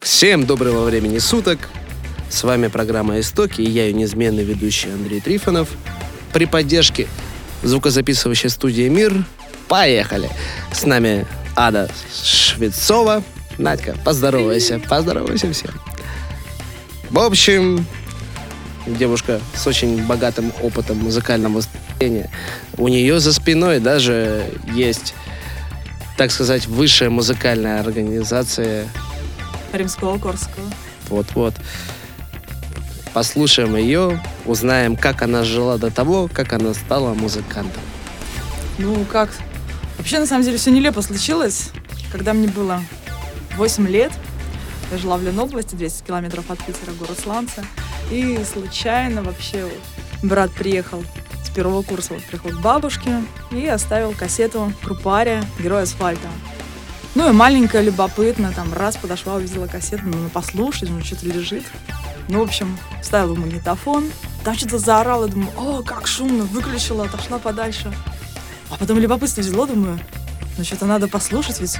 Всем доброго времени суток. С вами программа «Истоки» и я ее неизменный ведущий Андрей Трифонов. При поддержке звукозаписывающей студии «Мир» поехали. С нами Ада Швецова. Надька, поздоровайся, поздоровайся всем. В общем, девушка с очень богатым опытом музыкального выступления. У нее за спиной даже есть, так сказать, высшая музыкальная организация. Римского Корского. Вот-вот. Послушаем ее, узнаем, как она жила до того, как она стала музыкантом. Ну, как? Вообще, на самом деле, все нелепо случилось, когда мне было 8 лет. Я жила в Ленобласти, 200 километров от Питера, город Сланца. И случайно вообще брат приехал с первого курса, вот приехал к бабушке и оставил кассету группария «Герой асфальта». Ну и маленькая, любопытно, там раз подошла, увидела кассету, ну послушать, ну что-то лежит. Ну, в общем, вставила магнитофон, там что-то заорала, думаю, о, как шумно, выключила, отошла подальше. А потом любопытство взяло, думаю, ну что-то надо послушать, ведь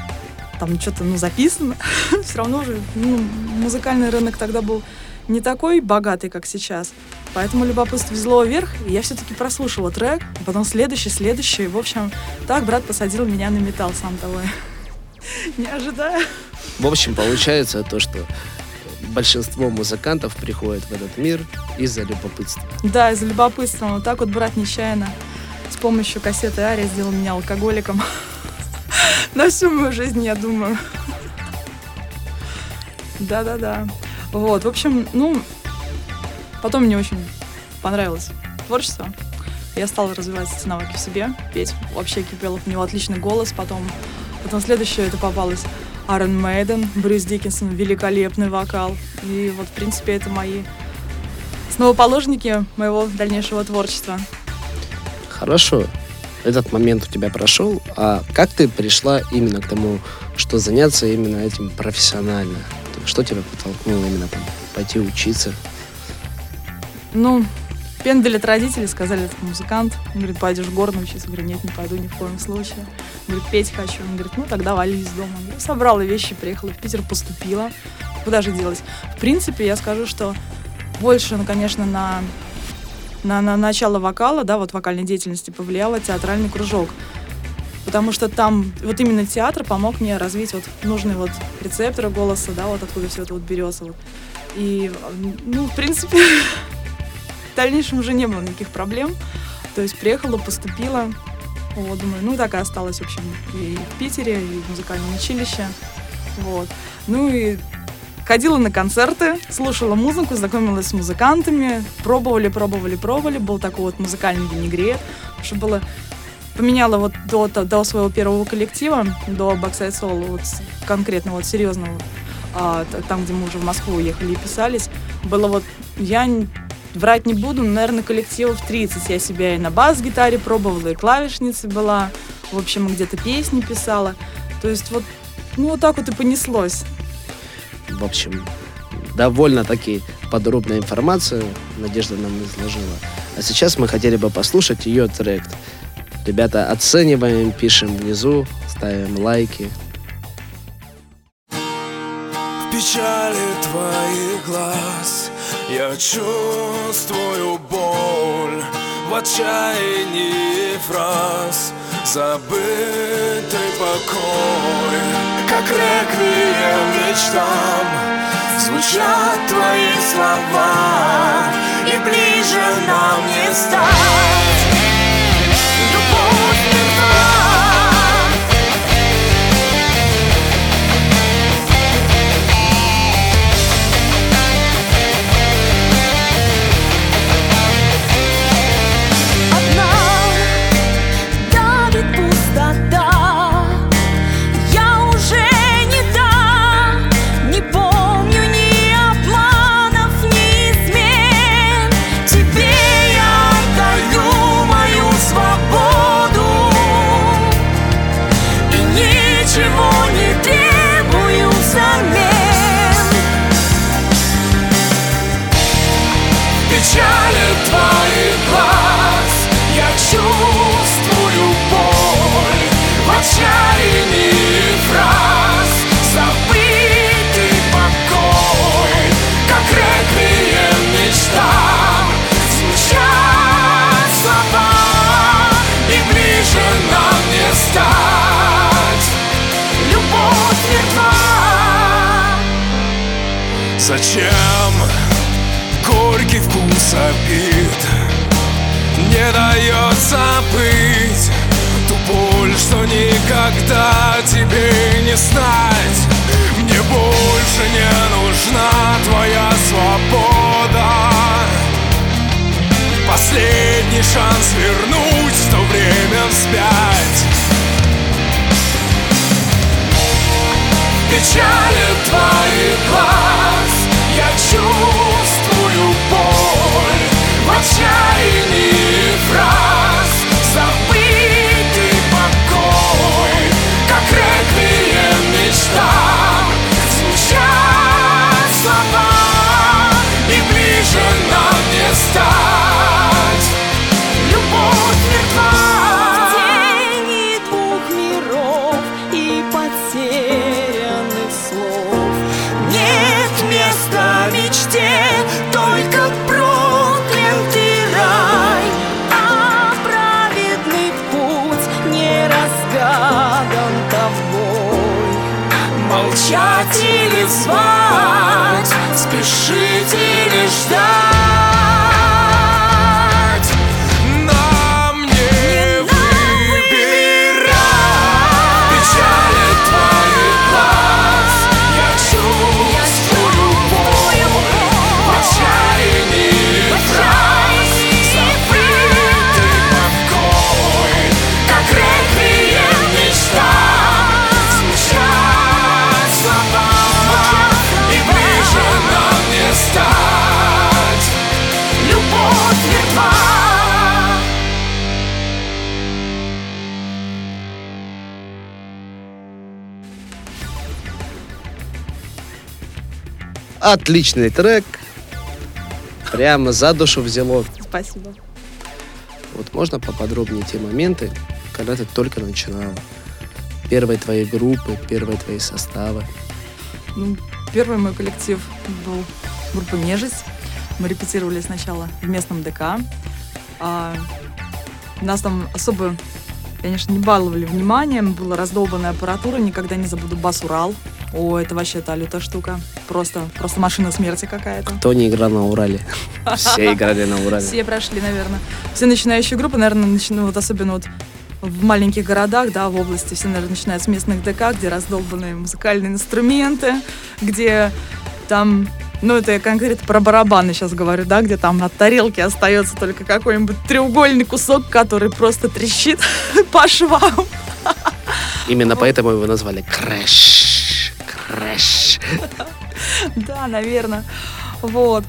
там что-то, ну, записано. Все равно же, ну, музыкальный рынок тогда был не такой богатый, как сейчас. Поэтому любопытство взяло вверх, и я все-таки прослушала трек, а потом следующий, следующий. В общем, так брат посадил меня на металл, сам того не ожидая. В общем, получается то, что большинство музыкантов приходят в этот мир из-за любопытства. Да, из-за любопытства. Вот так вот брат нечаянно с помощью кассеты Ария сделал меня алкоголиком. На всю мою жизнь, я думаю. Да-да-да. Вот, в общем, ну, потом мне очень понравилось творчество. Я стала развивать эти навыки в себе, петь. Вообще Кипелов, у него отличный голос. Потом, потом следующее это попалось Аарон Мейден, Брюс Диккенсон, великолепный вокал. И вот, в принципе, это мои основоположники моего дальнейшего творчества. Хорошо, этот момент у тебя прошел, а как ты пришла именно к тому, что заняться именно этим профессионально? Что тебя подтолкнуло именно там пойти учиться? Ну, пендали от родителей, сказали, ты музыкант. Он говорит, пойдешь в горно учиться. Говорю, нет, не пойду ни в коем случае. Он говорит, петь хочу. Он говорит, ну тогда вали из дома. Я собрала вещи, приехала в Питер, поступила. Куда же делать? В принципе, я скажу, что больше, ну, конечно, на, на, на начало вокала, да, вот вокальной деятельности повлияла театральный кружок потому что там вот именно театр помог мне развить вот нужные вот рецепторы голоса, да, вот откуда все это вот берется. Вот. И, ну, в принципе, в дальнейшем уже не было никаких проблем. То есть приехала, поступила, вот, думаю, ну, так и осталась, в общем, и в Питере, и в музыкальном училище, вот. Ну, и ходила на концерты, слушала музыку, знакомилась с музыкантами, пробовали, пробовали, пробовали, был такой вот музыкальный винегрет, что было поменяла вот до, до своего первого коллектива, до Backside Soul, вот конкретно вот серьезного, а, там, где мы уже в Москву уехали и писались, было вот, я врать не буду, наверное, коллективов 30. Я себя и на бас-гитаре пробовала, и клавишница была, в общем, где-то песни писала. То есть вот, ну вот так вот и понеслось. В общем, довольно-таки подробная информация Надежда нам изложила. А сейчас мы хотели бы послушать ее трек Ребята, оцениваем, пишем внизу, ставим лайки. В печали твоих глаз я чувствую боль В отчаянии фраз. Забытый покой Как реквием мечтам. Звучат твои слова И ближе нам не стать Зачем горький вкус обид? Не дает забыть Ту боль, что никогда тебе не знать. Мне больше не нужна твоя свобода. Последний шанс вернуть то время вспять. Печали твоих глаз Я чувствую боль в отчаянии фраз. Забытый Отличный трек. Прямо за душу взяло. Спасибо. Вот можно поподробнее те моменты, когда ты только начинала? Первой твоей группы, первой твоей составы. Ну, первый мой коллектив был группа «Нежесть». Мы репетировали сначала в местном ДК. А, нас там особо, конечно, не баловали вниманием. Была раздолбанная аппаратура. Никогда не забуду бас «Урал». О, это вообще та лютая штука. Просто, просто машина смерти какая-то. Кто не играл на Урале? Все играли на Урале. Все прошли, наверное. Все начинающие группы, наверное, начинают, вот особенно вот в маленьких городах, да, в области, все, наверное, начинают с местных ДК, где раздолбанные музыкальные инструменты, где там, ну, это я конкретно про барабаны сейчас говорю, да, где там от тарелки остается только какой-нибудь треугольный кусок, который просто трещит по швам. Именно поэтому его назвали Crash. Crash. Да, наверное. Вот.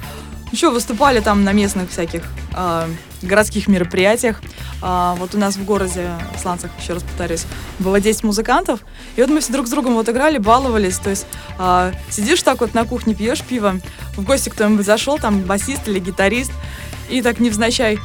Еще выступали там на местных всяких а, городских мероприятиях. А, вот у нас в городе, в Сланцах, еще раз повторюсь, было 10 музыкантов. И вот мы все друг с другом вот играли, баловались. То есть а, сидишь так вот на кухне, пьешь пиво, в гости кто-нибудь зашел, там басист или гитарист, и так невзначай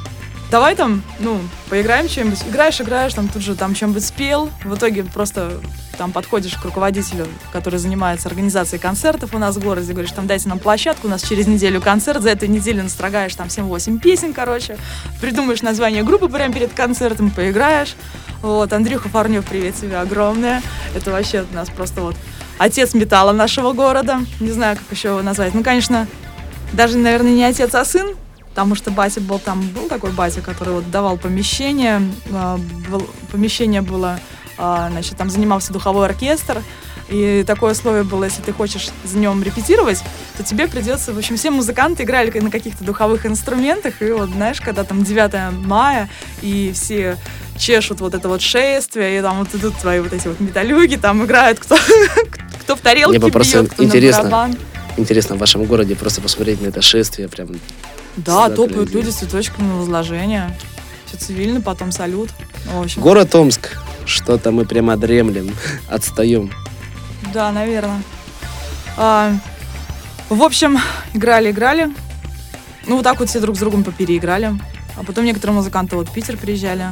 давай там, ну, поиграем чем-нибудь. Играешь, играешь, там тут же там чем-нибудь спел. В итоге просто там подходишь к руководителю, который занимается организацией концертов у нас в городе, говоришь, там дайте нам площадку, у нас через неделю концерт, за эту неделю настрогаешь там 7-8 песен, короче, придумаешь название группы прямо перед концертом, поиграешь. Вот, Андрюха Фарнев, привет тебе огромное. Это вообще у нас просто вот отец металла нашего города. Не знаю, как еще его назвать. Ну, конечно, даже, наверное, не отец, а сын, потому что батя был там, был такой батя, который вот давал помещение, а, помещение было, значит, там занимался духовой оркестр, и такое условие было, если ты хочешь за нем репетировать, то тебе придется, в общем, все музыканты играли на каких-то духовых инструментах, и вот, знаешь, когда там 9 мая, и все чешут вот это вот шествие, и там вот идут твои вот эти вот металюги, там играют кто, кто в тарелке Мне просто бьет, кто интересно. на барабан. Интересно в вашем городе просто посмотреть на это шествие. Прям Да, топают люди с цветочками на возложение. Все цивильно, потом салют. Ну, В общем, город Омск. Что-то мы прямо дремлем, отстаем. да, наверное. А, в общем, играли, играли. Ну, вот так вот все друг с другом попереиграли. А потом некоторые музыканты вот в Питер приезжали.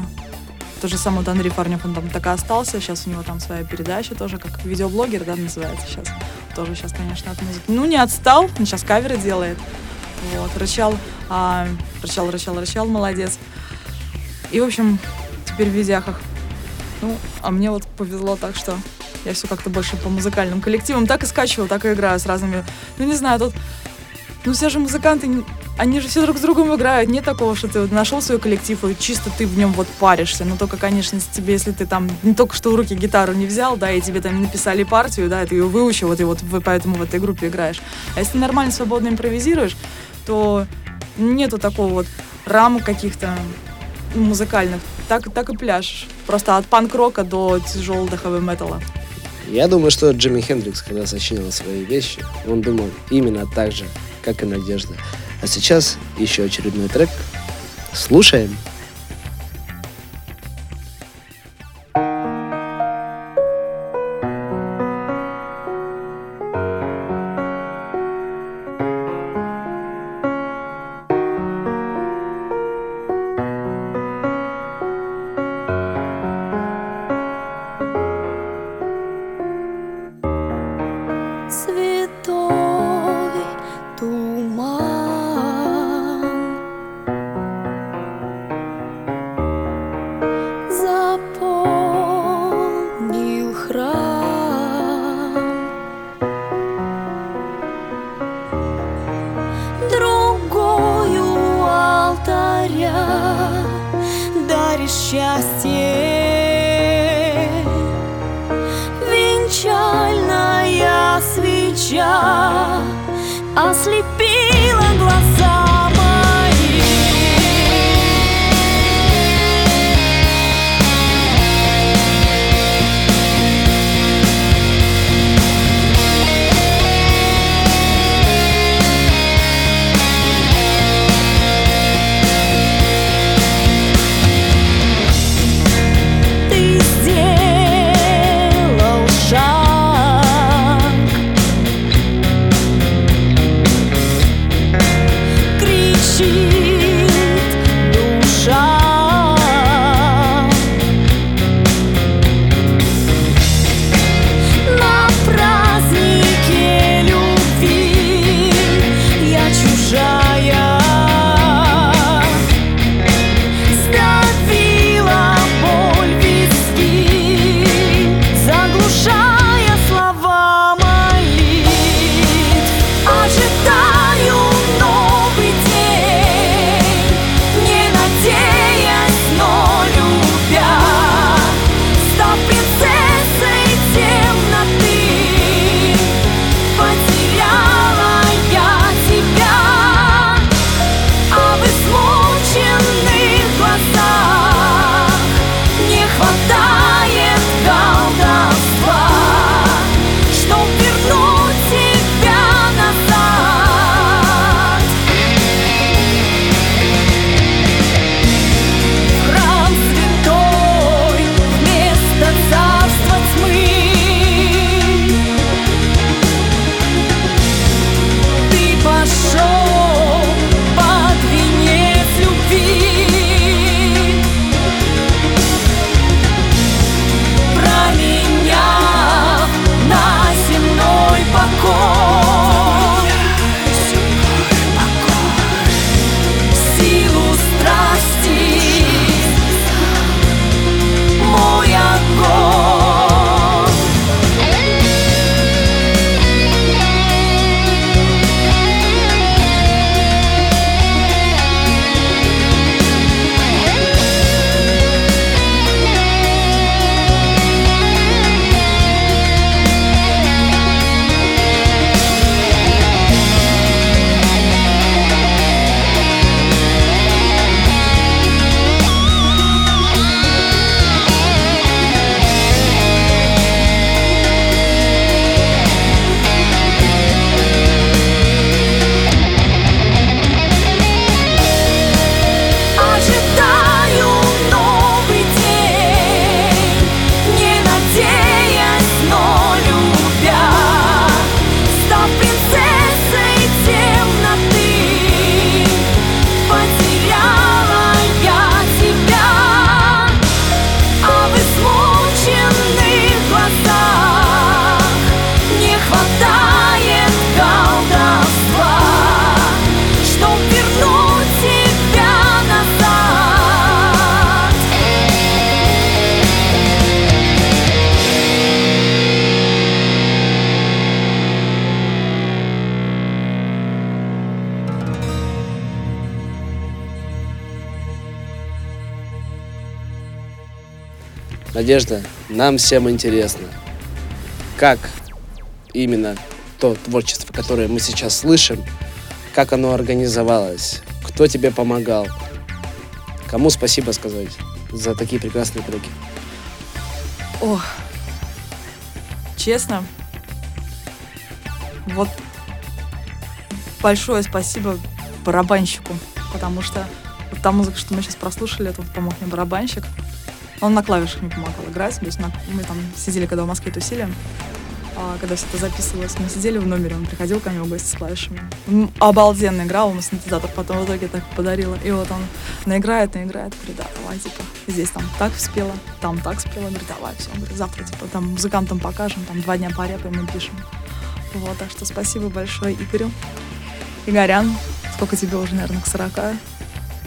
То же самое вот Андрей Парнев, он там так и остался. Сейчас у него там своя передача тоже, как видеоблогер, да, называется сейчас. Тоже сейчас, конечно, от музыки. Ну, не отстал, он сейчас каверы делает. Вот, рычал, а, рычал, рычал, рычал, молодец. И, в общем, теперь в видяхах. Ну, а мне вот повезло так, что Я все как-то больше по музыкальным коллективам. Так и скачиваю, так и играю с разными... Ну, не знаю, тут... Ну, все же музыканты, они же все друг с другом играют. Нет такого, что ты вот нашел свой коллектив, и чисто ты в нем вот паришься. Но только, конечно, тебе, если ты там не только что в руки гитару не взял, да, и тебе там написали партию, да, и ты ее выучил, вот и вот вы поэтому в этой группе играешь. А если нормально, свободно импровизируешь, то нету такого вот рамок каких-то музыкальных. Так, так и пляшешь. Просто от панк-рока до тяжелого хэви-металла. Я думаю, что Джимми Хендрикс, когда сочинял свои вещи, он думал именно так же, как и Надежда. А сейчас еще очередной трек. Слушаем. Надежда, нам всем интересно, как именно то творчество, которое мы сейчас слышим, как оно организовалось, кто тебе помогал, кому спасибо сказать за такие прекрасные треки. Ох, честно, вот большое спасибо барабанщику, потому что вот та музыка, что мы сейчас прослушали, это вот помог мне барабанщик. Он на клавишах мне помогал играть, то есть на- мы там сидели, когда в Москве тусили, а, когда все это записывалось, мы сидели в номере, он приходил ко мне в гости с клавишами. Он обалденно играл, ему синтезатор потом в итоге так подарила. И вот он наиграет, наиграет, говорит, да, давай, типа, здесь там так спела, там так спела, говорит, давай, все, говорит, завтра, типа, там музыкантам покажем, там два дня порепаем и пишем. Вот, так что спасибо большое Игорю. Игорян, сколько тебе уже, наверное, к 40.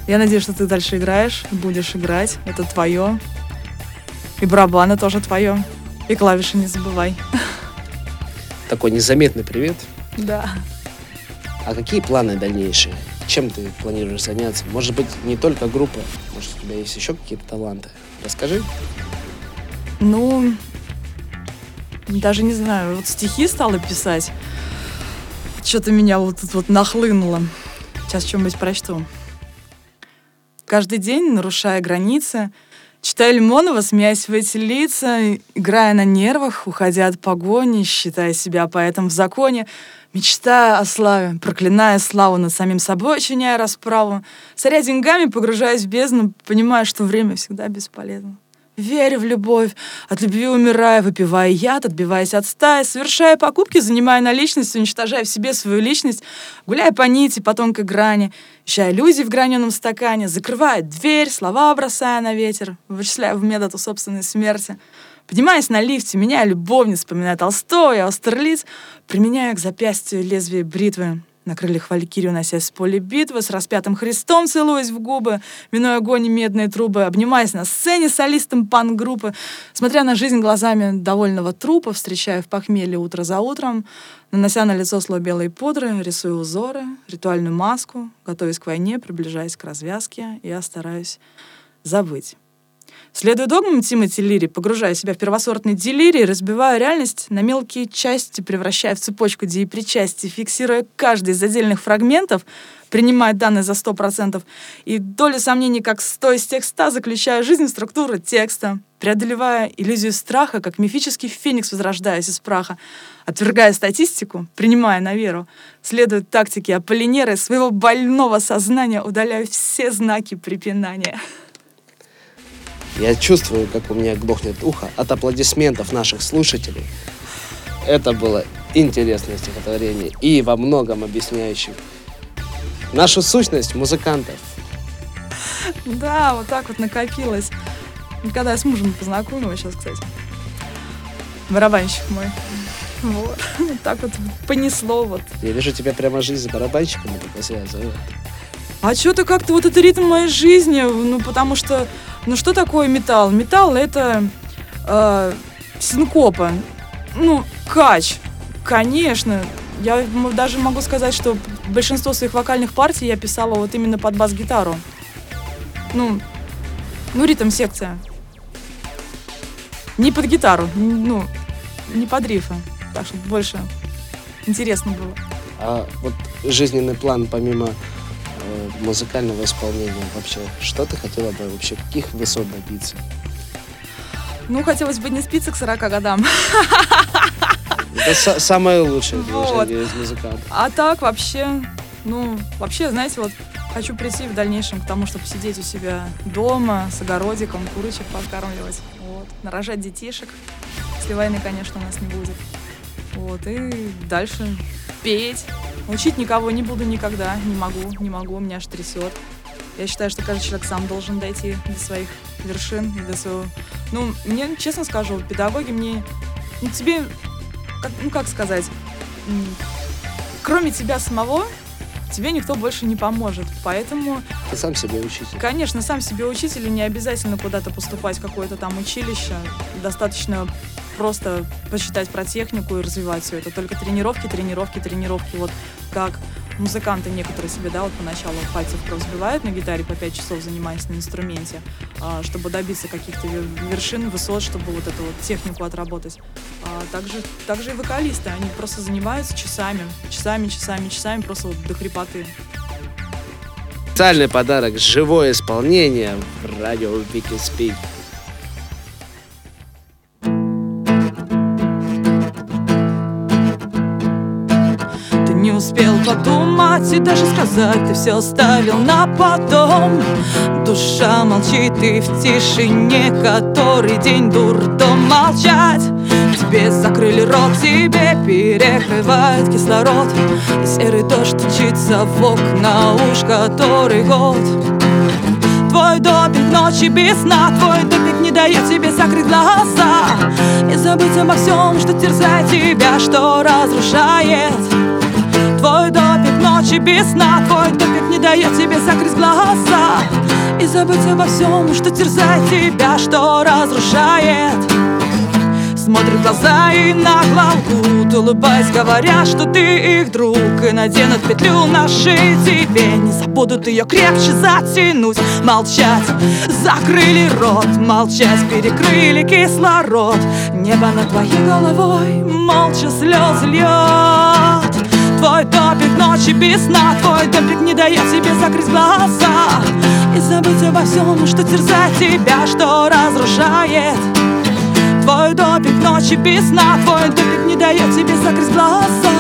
Я надеюсь, что ты дальше играешь, будешь играть, это твое. И барабаны тоже твое. И клавиши не забывай. Такой незаметный привет. Да. А какие планы дальнейшие? Чем ты планируешь заняться? Может быть, не только группа, может, у тебя есть еще какие-то таланты? Расскажи. Ну, даже не знаю, вот стихи стала писать. Что-то меня вот тут вот нахлынуло. Сейчас что-нибудь прочту. Каждый день, нарушая границы, читая Лимонова, смеясь в эти лица, играя на нервах, уходя от погони, считая себя поэтом в законе, мечтая о славе, проклиная славу над самим собой, чиняя расправу, царя деньгами, погружаясь в бездну, понимая, что время всегда бесполезно. Веря в любовь, от любви умирая, выпивая яд, отбиваясь от стаи, совершая покупки, занимая наличность, уничтожая в себе свою личность, гуляя по нити, по тонкой грани, ища иллюзии в граненом стакане, закрывая дверь, слова бросая на ветер, вычисляя в метод собственной смерти, Поднимаясь на лифте, меняя любовниц, вспоминая Толстого, Аустерлиц, применяя к запястью лезвие бритвы, на крыльях валькирию, носясь с поля битвы, с распятым Христом целуясь в губы, минуя огонь и медные трубы, обнимаясь на сцене солистом пан-группы, смотря на жизнь глазами довольного трупа, встречая в похмелье утро за утром, нанося на лицо слой белой пудры, рисуя узоры, ритуальную маску, готовясь к войне, приближаясь к развязке, я стараюсь забыть. Следуя догмам Тимоти Лири, погружая себя в первосортный делирий, разбивая реальность на мелкие части, превращая в цепочку деепричастий, фиксируя каждый из отдельных фрагментов, принимая данные за 100%, и доли сомнений как 100 из тех 100, заключая жизнь в структуру текста, преодолевая иллюзию страха, как мифический феникс, возрождаясь из праха, отвергая статистику, принимая на веру, следует тактике Аполлинера своего больного сознания, удаляя все знаки препинания. Я чувствую, как у меня глохнет ухо от аплодисментов наших слушателей. Это было интересное стихотворение и во многом объясняющее нашу сущность музыкантов. Да, вот так вот накопилось. Когда я с мужем познакомилась сейчас, кстати. Барабанщик мой. Вот. Вот так вот понесло вот. Я вижу тебя прямо жизнь с барабанщиками только связывает. А что-то как-то вот это ритм моей жизни, ну потому что, ну что такое металл? Металл это э, синкопа, ну кач, конечно. Я даже могу сказать, что большинство своих вокальных партий я писала вот именно под бас-гитару. Ну, ну ритм секция. Не под гитару, ну, не под рифы. Так что больше интересно было. А вот жизненный план помимо музыкального исполнения вообще, что ты хотела бы вообще, каких высот добиться? Ну, хотелось бы не спиться к 40 годам. Это са- самое лучшее Вот. из музыкантов. А так вообще, ну, вообще, знаете, вот хочу прийти в дальнейшем к тому, чтобы сидеть у себя дома с огородиком, курочек подкармливать, вот, нарожать детишек, если войны, конечно, у нас не будет. Вот, и дальше петь. Учить никого не буду никогда, не могу, не могу, меня аж трясет. Я считаю, что каждый человек сам должен дойти до своих вершин до своего... Ну, мне, честно скажу, педагоги мне... Ну, тебе... Как, ну, как сказать? Кроме тебя самого, тебе никто больше не поможет. Поэтому, Ты сам себе учитель. конечно, сам себе учитель, и не обязательно куда-то поступать в какое-то там училище. Достаточно просто почитать про технику и развивать все это. Только тренировки, тренировки, тренировки. Вот как музыканты некоторые себе, да, вот поначалу пальцев разбивают на гитаре по 5 часов, занимаясь на инструменте, а, чтобы добиться каких-то вершин, высот, чтобы вот эту вот технику отработать. А также, также и вокалисты, они просто занимаются часами, часами, часами, часами, просто вот до хрипоты. Специальный подарок, живое исполнение в радио Вики Спик. Успел подумать и даже сказать Ты все оставил на потом. Душа молчит и в тишине Который день дурдом молчать. Тебе закрыли рот, тебе перекрывает кислород. И серый дождь тучится в окна уж который год. Твой допинг ночи без сна Твой допинг не дает тебе закрыть глаза. И забыть обо всем, что терзает тебя Что разрушает Твой допик ночи без сна Твой допик не дает тебе закрыть глаза. И забыть обо всем, что терзает тебя Что разрушает. Смотрят глаза и нагло лгут Улыбаясь, говоря, что ты их друг. И наденут петлю на шею тебе Не забудут ее крепче затянуть. Молчать, закрыли рот Молчать, перекрыли кислород. Небо над твоей головой Молча слез льет Твой топик ночи без сна Твой топик не дает тебе закрыть глаза И забыть обо всем, что терзает тебя Что разрушает Твой топик ночи без сна Твой топик не дает тебе закрыть глаза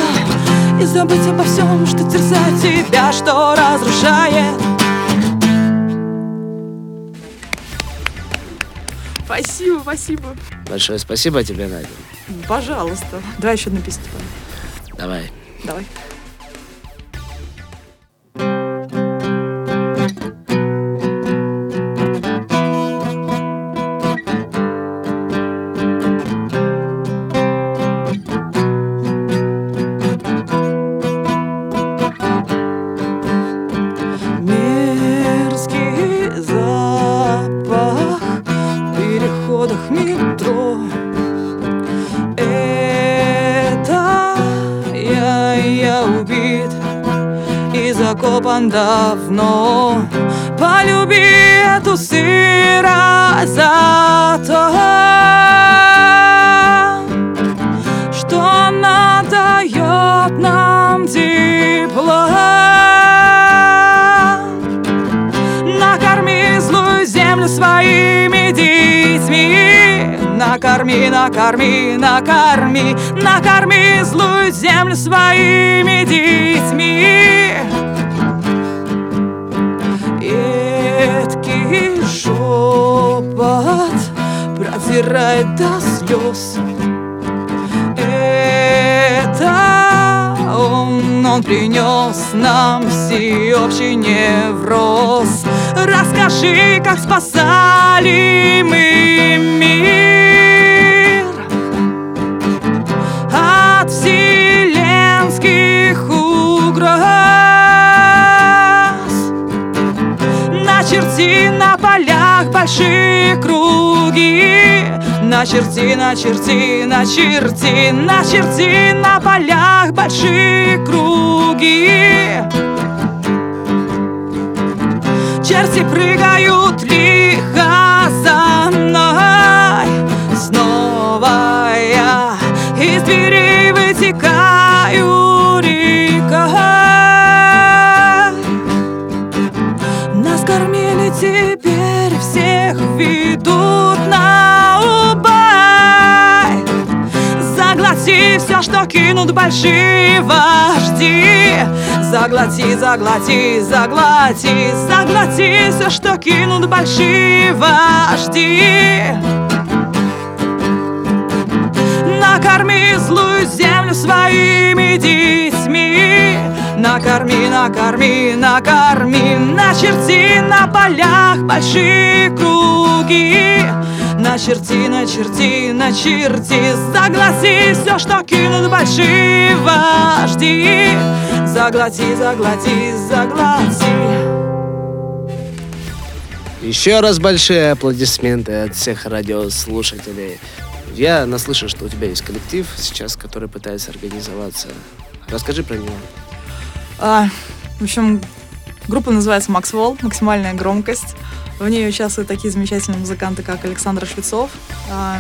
И забыть обо всем, что терзает тебя Что разрушает Спасибо, спасибо. Большое спасибо тебе, Надя. Пожалуйста. Давай еще одну песню. Давай. Давай. Накорми, накорми, накорми злую землю своими детьми. Шепот Продирает до слез Это он, он принес нам всеобщий невроз. Расскажи, как спасали мы мир большие круги Начерти, начерти, начерти, начерти на полях большие круги. Черти прыгают лихо Заглоти все, что кинут большие. Вожди Заглоти, заглоти, заглоти, заглоти все, что кинут большие. Вожди Накорми злую землю своими детьми. Накорми, накорми, накорми. Начерти на полях большие круги Начерти, начерти, начерти Заглоти все, что кинут большие вожди Заглоти, заглоти, заглоти Еще раз большие аплодисменты от всех радиослушателей. Я наслышан, что у тебя есть коллектив сейчас, который пытается организоваться. Расскажи про него. А, в общем, группа называется Max Wall, максимальная громкость. В ней участвуют такие замечательные музыканты, как Александр Швецов, а,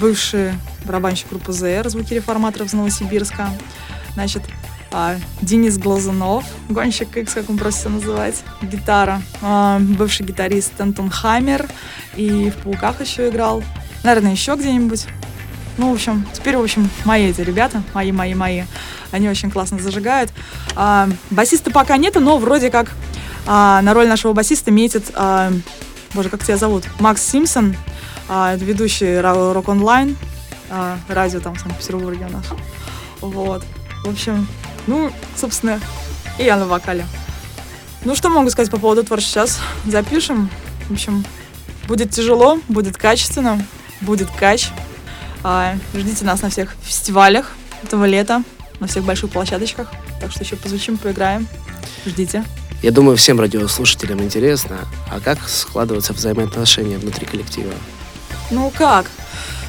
бывший барабанщик группы ЗР, звуки реформаторов из Новосибирска. Значит, а, Денис Глазунов, гонщик X, как он просится называть, гитара. А, бывший гитарист Антон Хаммер и в «Пауках» еще играл. Наверное, еще где-нибудь. Ну, в общем, теперь, в общем, мои эти ребята, мои, мои, мои, они очень классно зажигают. Басиста пока нету, но вроде как а, на роль нашего басиста метит, а, боже, как тебя зовут? Макс Симпсон, а, ведущий Рок Онлайн, а, радио там в Санкт-Петербурге у нас. Вот. В общем, ну, собственно, и я на вокале. Ну, что могу сказать по поводу творчества? Сейчас запишем. В общем, будет тяжело, будет качественно, будет кач. А, ждите нас на всех фестивалях этого лета, на всех больших площадочках. Так что еще позвучим, поиграем. Ждите. Я думаю, всем радиослушателям интересно, а как складываются взаимоотношения внутри коллектива? Ну как?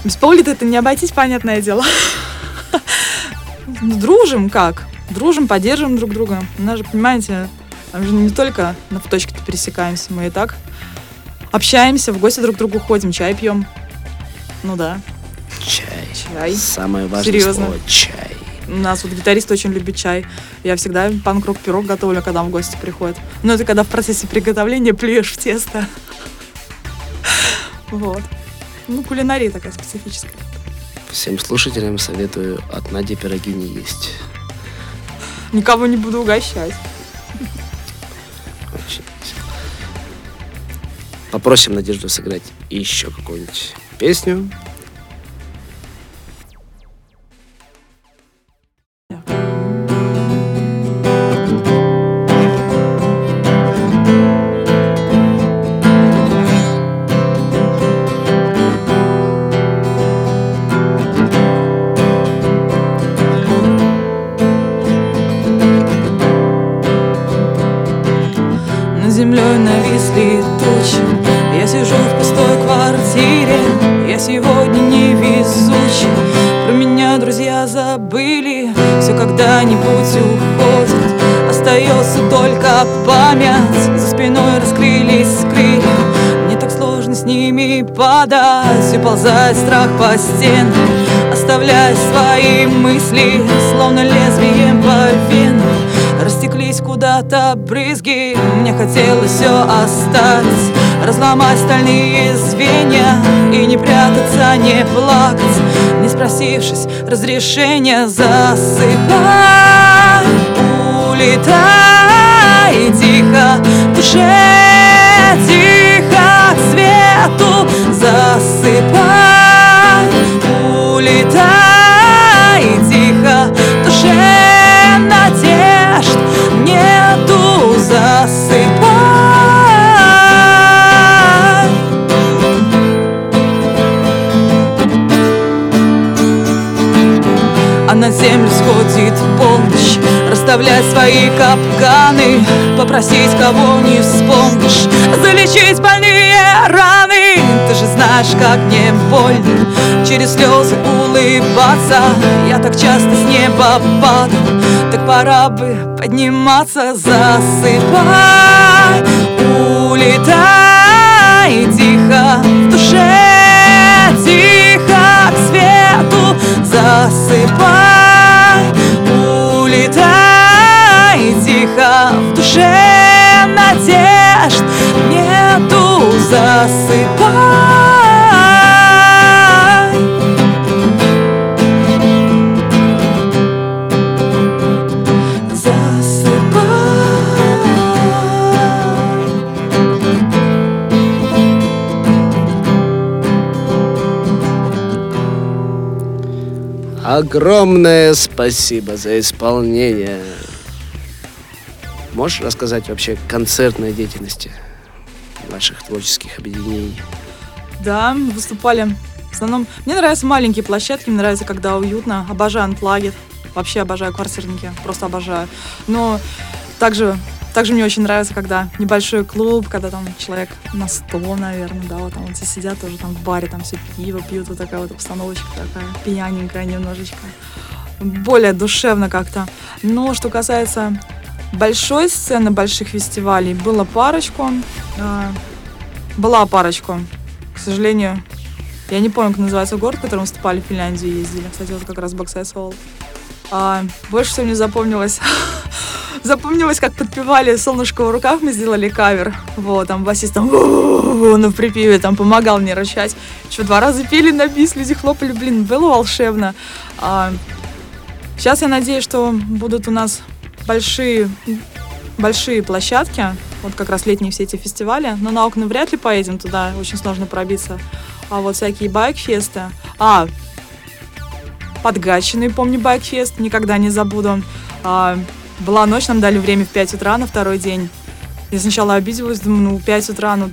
Без Паули-то это не обойтись, понятное дело. Ну, Дружим как? Дружим, поддерживаем друг друга. У нас же, понимаете, мы же не только на точке-то пересекаемся, мы и так общаемся, в гости друг к другу ходим, чай пьем. Ну да, Чай. чай. Самое важное Серьезно? слово чай. У нас вот гитарист очень любит чай. Я всегда панк-рок пирог готовлю, когда в гости приходят. Но это когда в процессе приготовления плюешь в тесто. Вот. Ну, кулинария такая специфическая. Всем слушателям советую от Нади пироги не есть. Никого не буду угощать. Попросим Надежду сыграть еще какую-нибудь песню. Землей нависли тучи. Я сижу в пустой квартире Я сегодня невезучий. Про меня друзья забыли Все когда-нибудь уходит. Остается только память За спиной раскрылись крылья. Мне так сложно с ними падать И ползать страх по стенам. Оставлять свои мысли Словно лезвием по венам Растеклись куда-то брызги. Мне хотелось все оставить Разломать стальные звенья И не прятаться, не плакать Не спросившись разрешения Засыпай, улетай Тихо, душе тихо к свету Засыпай, улетай Попросить кого не вспомнишь. Залечить больные раны. Ты же знаешь, как мне больно Через слезы улыбаться. Я так часто с неба падаю. Так пора бы подниматься Засыпай, улетай Тихо в душе Тихо к свету Засыпай, улетай Тихо в душе Огромное спасибо за исполнение. Можешь рассказать вообще концертной деятельности ваших творческих объединений? Да, выступали. В основном мне нравятся маленькие площадки, мне нравится, когда уютно. Обожаю анплагет. Вообще обожаю квартирники, просто обожаю. Но также, также мне очень нравится, когда небольшой клуб, когда там человек на 100, наверное, да, вот там вот все сидят тоже там в баре, там все пиво пьют, вот такая вот обстановочка такая, пьяненькая немножечко. более душевно как-то. Но что касается большой сцены, больших фестивалей, было парочку. а, Была парочку. К сожалению, я не помню, как называется город, в котором выступали в Финляндию, ездили. Кстати, вот как раз Боксайс Холл. А, больше всего мне запомнилось запомнилось, как подпевали «Солнышко в руках», мы сделали кавер. Вот, там басист там «У-у-у» на припеве там помогал мне рычать. Еще два раза пели на бис, люди хлопали, блин, было волшебно. А, сейчас я надеюсь, что будут у нас большие, большие площадки, вот как раз летние все эти фестивали, но на окна вряд ли поедем туда, очень сложно пробиться. А вот всякие байк-фесты. А, Подгаченный, помню, байк-фест, никогда не забуду. А, была ночь, нам дали время в 5 утра на второй день. Я сначала обиделась, думаю, ну, 5 утра, ну,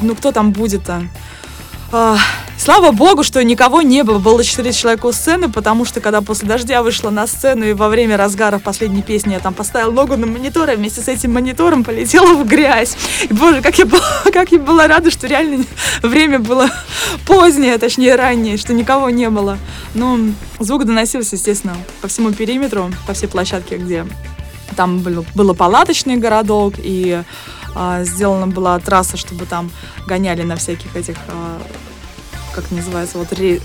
ну кто там будет-то? А, слава богу, что никого не было. Было 4 человека у сцены, потому что когда после дождя вышла на сцену и во время разгара последней песни я там поставила ногу на монитор, и вместе с этим монитором полетела в грязь. И, боже, как я, была, как я была рада, что реально время было позднее, точнее раннее, что никого не было. Ну, звук доносился, естественно, по всему периметру, по всей площадке, где там был, было палаточный городок, и а, сделана была трасса, чтобы там гоняли на всяких этих, а, как называется, вот ре,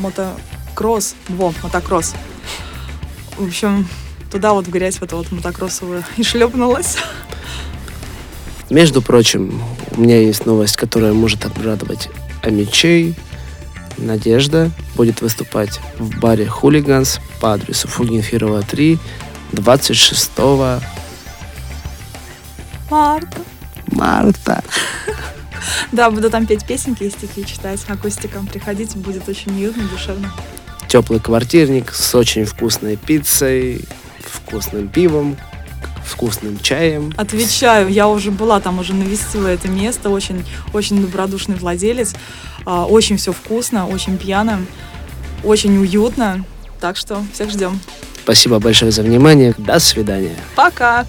мотокросс, во, мотокросс. В общем, туда вот в грязь в эту вот мотокроссовую и шлепнулась. Между прочим, у меня есть новость, которая может обрадовать амичей. Надежда будет выступать в баре «Хулиганс» по адресу Фугенфирова 3 26 Марта. марта. Да, буду там петь песенки и стихи читать акустиком. Приходите, будет очень уютно, душевно. Теплый квартирник с очень вкусной пиццей, вкусным пивом, вкусным чаем. Отвечаю, я уже была там, уже навестила это место. Очень, очень добродушный владелец. А, Очень все вкусно, очень пьяно, очень уютно. Так что всех ждем. Спасибо большое за внимание. До свидания. Пока!